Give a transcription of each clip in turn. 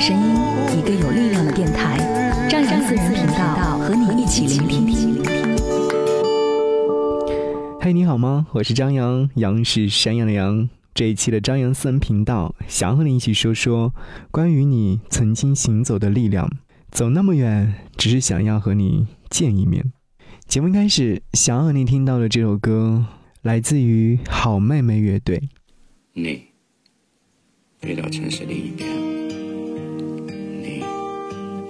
的声音，一个有力量的电台，张扬私人频道和你一起聆听。嘿，你好吗？我是张扬，杨是山羊的羊。这一期的张扬私人频道，想和你一起说说关于你曾经行走的力量。走那么远，只是想要和你见一面。节目开始，想要和你听到的这首歌，来自于好妹妹乐队。你飞到城市另一边。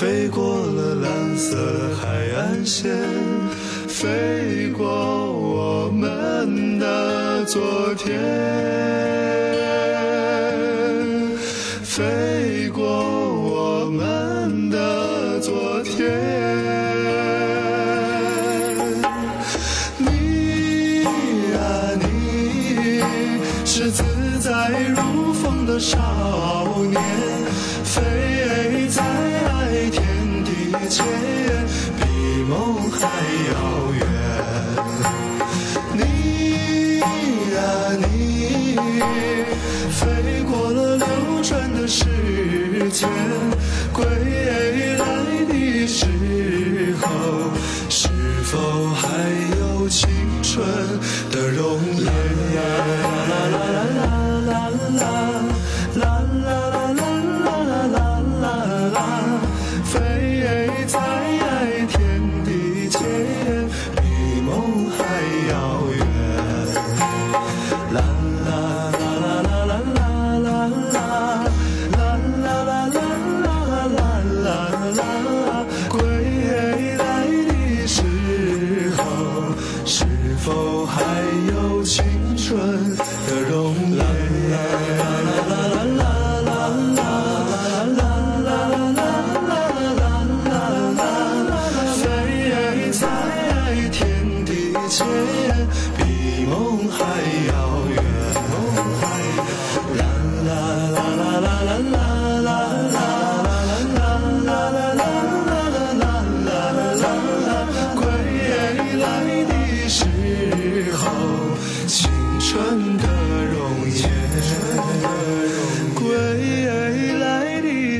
飞过了蓝色海岸线，飞过我们的昨天，飞过我们的昨天。你啊，你是自在如风的少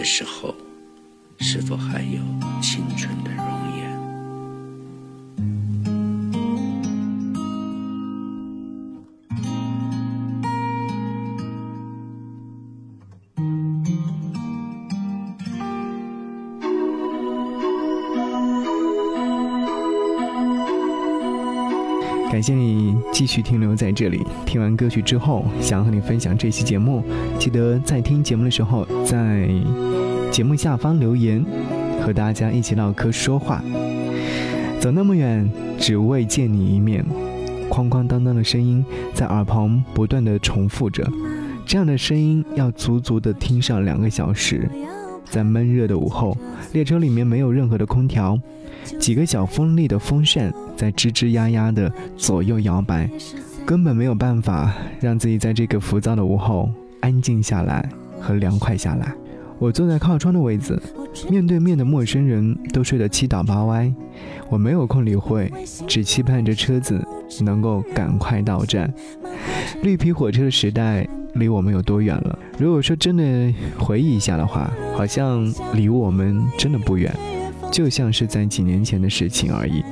的时候，是否还有感谢你继续停留在这里。听完歌曲之后，想和你分享这期节目，记得在听节目的时候，在节目下方留言，和大家一起唠嗑说话。走那么远，只为见你一面。哐哐当当的声音在耳旁不断的重复着，这样的声音要足足的听上两个小时。在闷热的午后，列车里面没有任何的空调，几个小风力的风扇在吱吱呀呀的左右摇摆，根本没有办法让自己在这个浮躁的午后安静下来和凉快下来。我坐在靠窗的位子，面对面的陌生人都睡得七倒八歪，我没有空理会，只期盼着车子能够赶快到站。绿皮火车的时代离我们有多远了？如果说真的回忆一下的话，好像离我们真的不远，就像是在几年前的事情而已。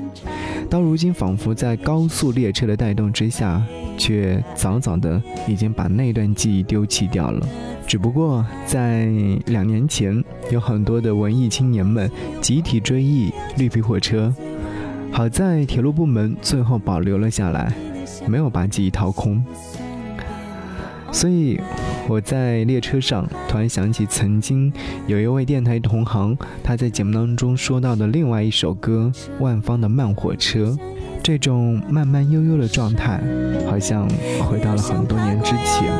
到如今，仿佛在高速列车的带动之下，却早早的已经把那段记忆丢弃掉了。只不过在两年前，有很多的文艺青年们集体追忆绿皮火车，好在铁路部门最后保留了下来，没有把记忆掏空。所以我在列车上突然想起，曾经有一位电台同行，他在节目当中说到的另外一首歌《万芳的慢火车》，这种慢慢悠悠的状态，好像回到了很多年之前。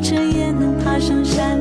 车也能爬上山。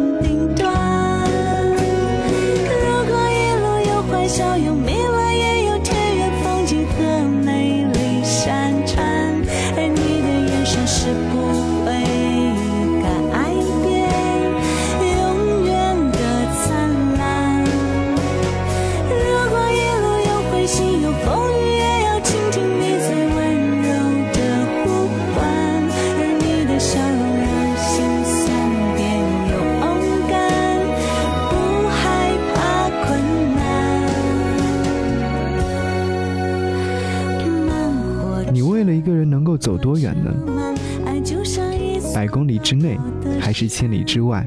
之内，还是千里之外？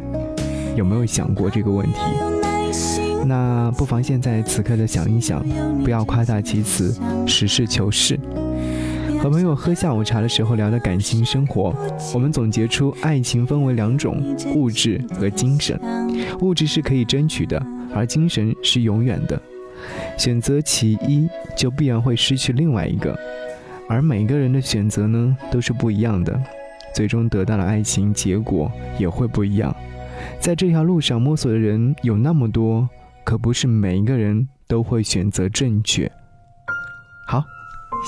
有没有想过这个问题？那不妨现在此刻的想一想，不要夸大其词，实事求是。和朋友喝下午茶的时候聊的感情生活，我们总结出爱情分为两种：物质和精神。物质是可以争取的，而精神是永远的。选择其一，就必然会失去另外一个。而每个人的选择呢，都是不一样的，最终得到的爱情结果也会不一样。在这条路上摸索的人有那么多，可不是每一个人都会选择正确。好，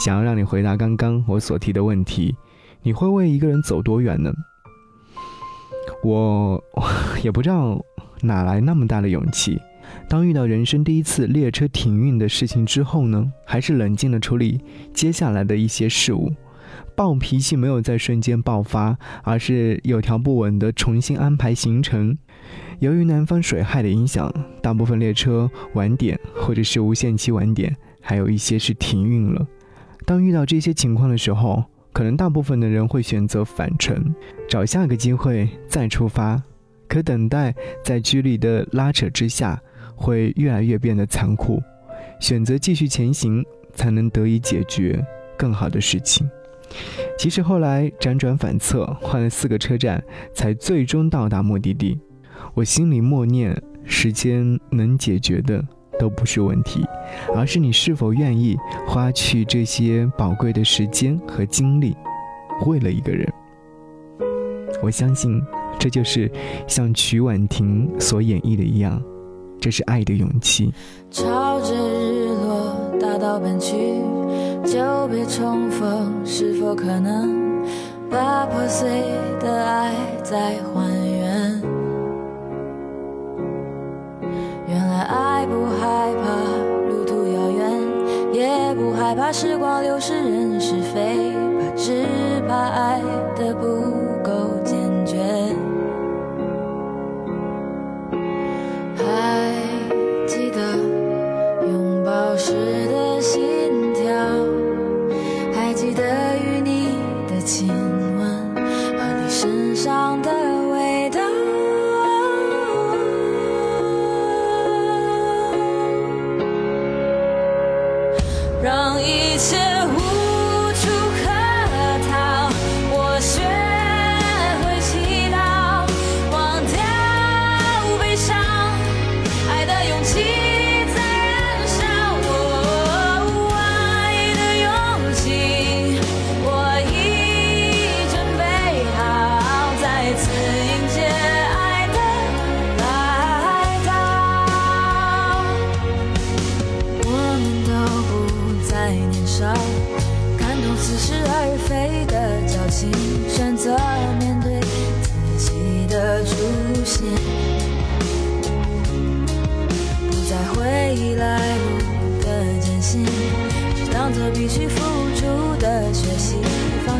想要让你回答刚刚我所提的问题，你会为一个人走多远呢？我也不知道哪来那么大的勇气。当遇到人生第一次列车停运的事情之后呢，还是冷静的处理接下来的一些事物。暴脾气没有在瞬间爆发，而是有条不紊地重新安排行程。由于南方水害的影响，大部分列车晚点或者是无限期晚点，还有一些是停运了。当遇到这些情况的时候，可能大部分的人会选择返程，找下个机会再出发。可等待在距离的拉扯之下，会越来越变得残酷。选择继续前行，才能得以解决更好的事情。其实后来辗转反侧，换了四个车站，才最终到达目的地。我心里默念：时间能解决的都不是问题，而是你是否愿意花去这些宝贵的时间和精力，为了一个人。我相信。这就是像曲婉婷所演绎的一样，这是爱的勇气。朝着日落大道奔去，久别重逢，是否可能把破碎的爱再还原？原来爱不害怕路途遥远，也不害怕时光流逝人是非，怕只怕爱的不让一切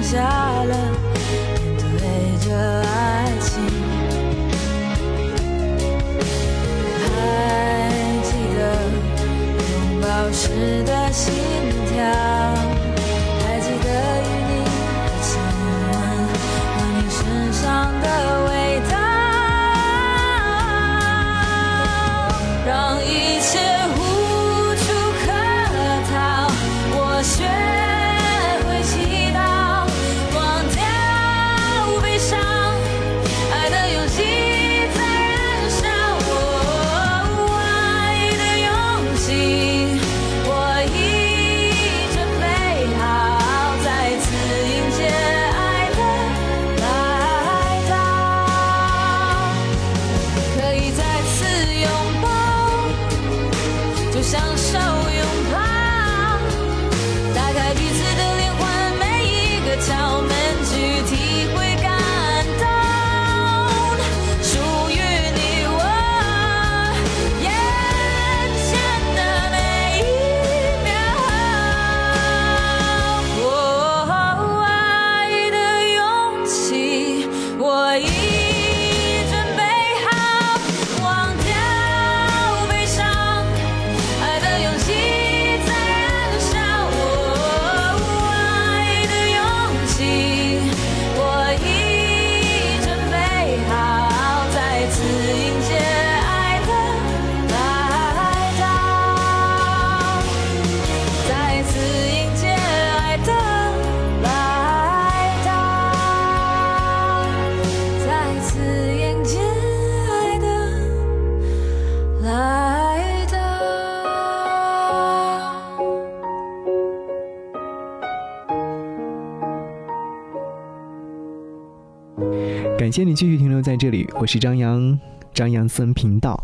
下了，对着爱情。还记得拥抱时的心。谢你继续停留在这里，我是张扬，张扬私人频道。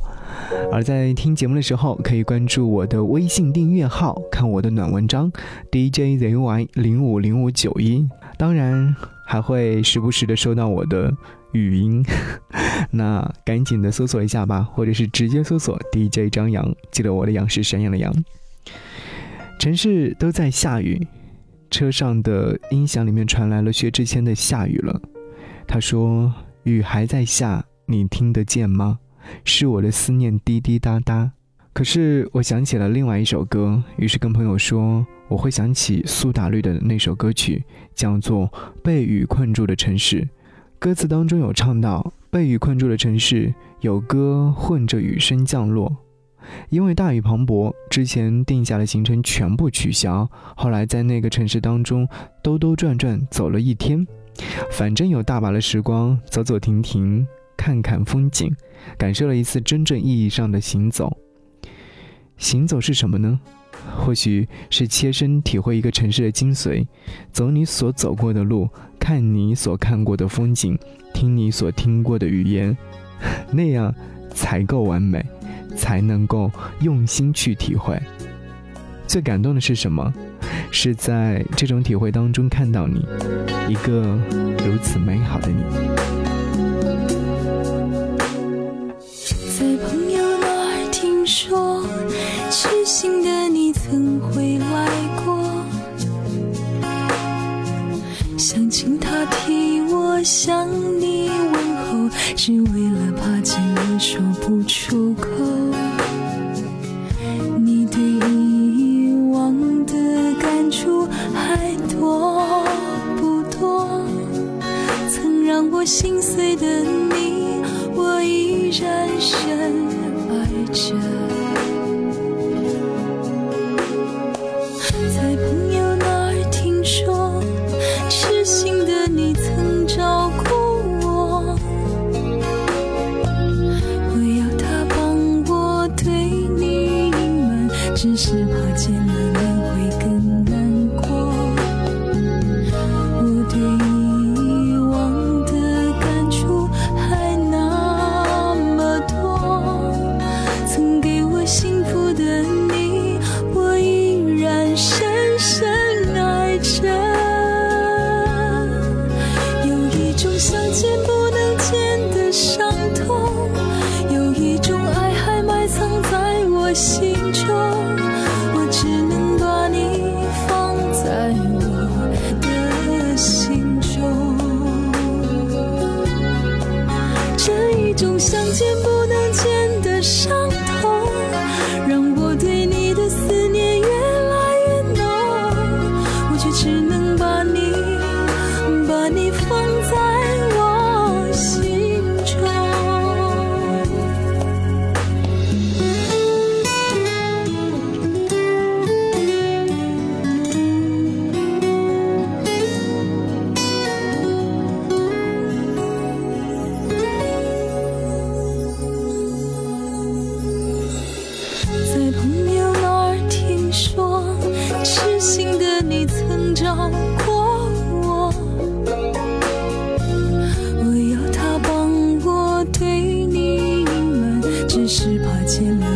而在听节目的时候，可以关注我的微信订阅号，看我的暖文章 DJZY 零五零五九一。当然，还会时不时的收到我的语音，那赶紧的搜索一下吧，或者是直接搜索 DJ 张扬，记得我的杨是山羊的羊。城市都在下雨，车上的音响里面传来了薛之谦的《下雨了》，他说：“雨还在下，你听得见吗？”是我的思念滴滴答答，可是我想起了另外一首歌，于是跟朋友说我会想起苏打绿的那首歌曲，叫做《被雨困住的城市》。歌词当中有唱到，被雨困住的城市有歌混着雨声降落，因为大雨磅礴，之前定下的行程全部取消，后来在那个城市当中兜兜转转走了一天，反正有大把的时光，走走停停。看看风景，感受了一次真正意义上的行走。行走是什么呢？或许是切身体会一个城市的精髓，走你所走过的路，看你所看过的风景，听你所听过的语言，那样才够完美，才能够用心去体会。最感动的是什么？是在这种体会当中看到你，一个如此美好的你。在朋友那儿听说，痴心的你曾回来过，想请他替我向你问候，只为了怕见你说不出口。心碎的你，我依然深爱着。相见不能是怕见了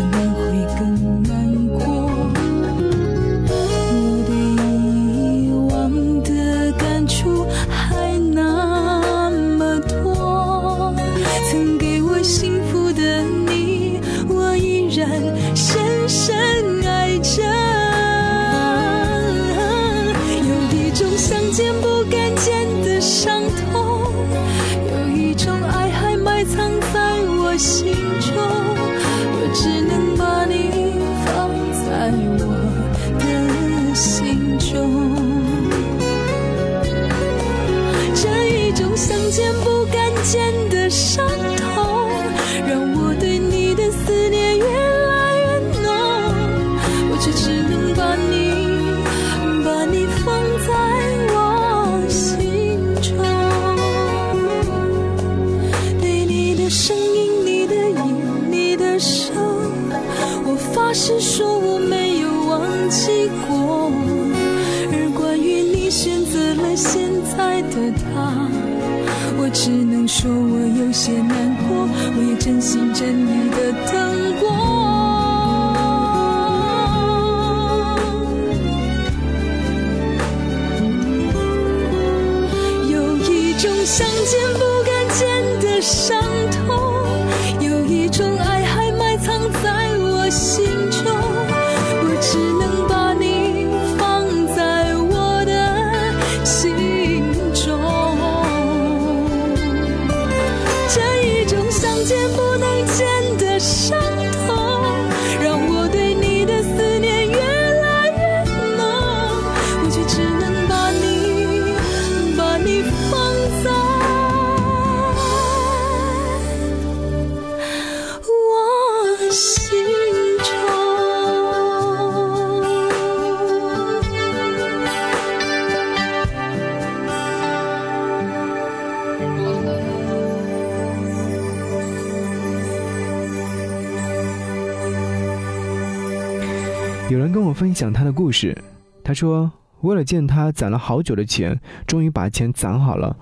享他的故事，他说为了见他攒了好久的钱，终于把钱攒好了，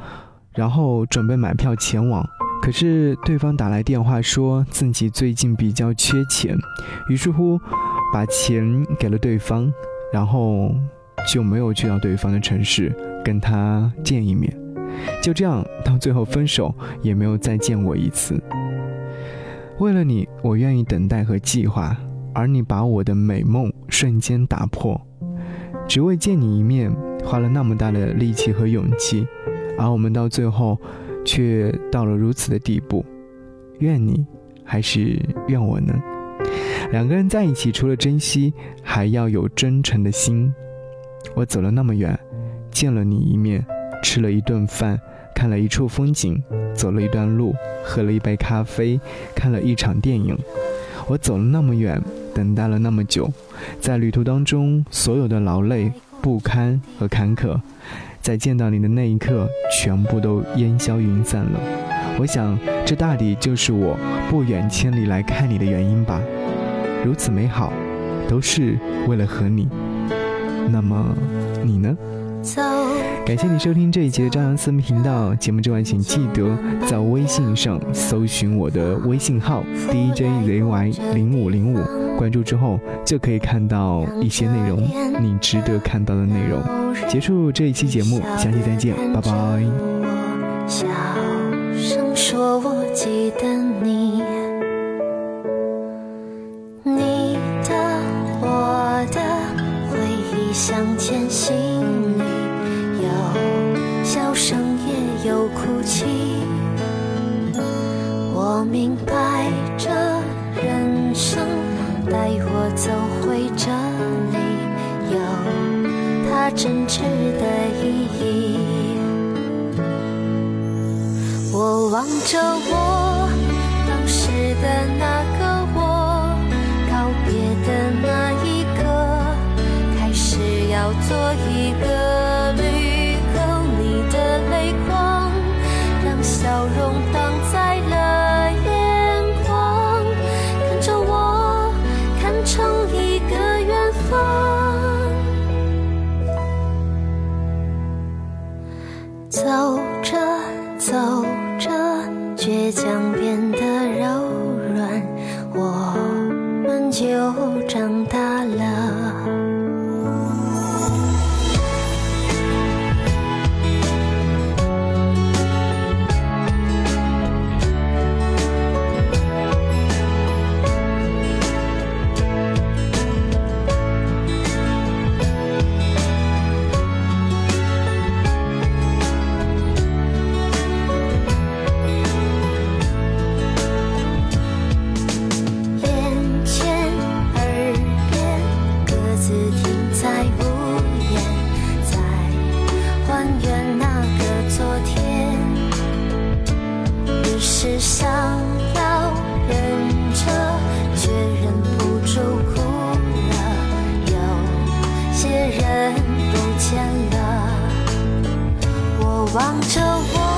然后准备买票前往。可是对方打来电话说自己最近比较缺钱，于是乎把钱给了对方，然后就没有去到对方的城市跟他见一面。就这样到最后分手，也没有再见我一次。为了你，我愿意等待和计划。而你把我的美梦瞬间打破，只为见你一面，花了那么大的力气和勇气，而我们到最后，却到了如此的地步。怨你，还是怨我呢？两个人在一起，除了珍惜，还要有真诚的心。我走了那么远，见了你一面，吃了一顿饭，看了一处风景，走了一段路，喝了一杯咖啡，看了一场电影。我走了那么远。等待了那么久，在旅途当中，所有的劳累、不堪和坎坷，在见到你的那一刻，全部都烟消云散了。我想，这大抵就是我不远千里来看你的原因吧。如此美好，都是为了和你。那么，你呢？感谢你收听这一集的朝阳私密频道节目之外，请记得在微信上搜寻我的微信号 DJZY 零五零五，关注之后就可以看到一些内容，你值得看到的内容。结束这一期节目，下期再见，拜拜。小声说，我记得你，你的，我的回忆镶嵌心里。有笑声也有哭泣，我明白这人生带我走回这里，有它真挚的意义。我望着我当时的那个我，告别的那一刻，开始要做一个望着我。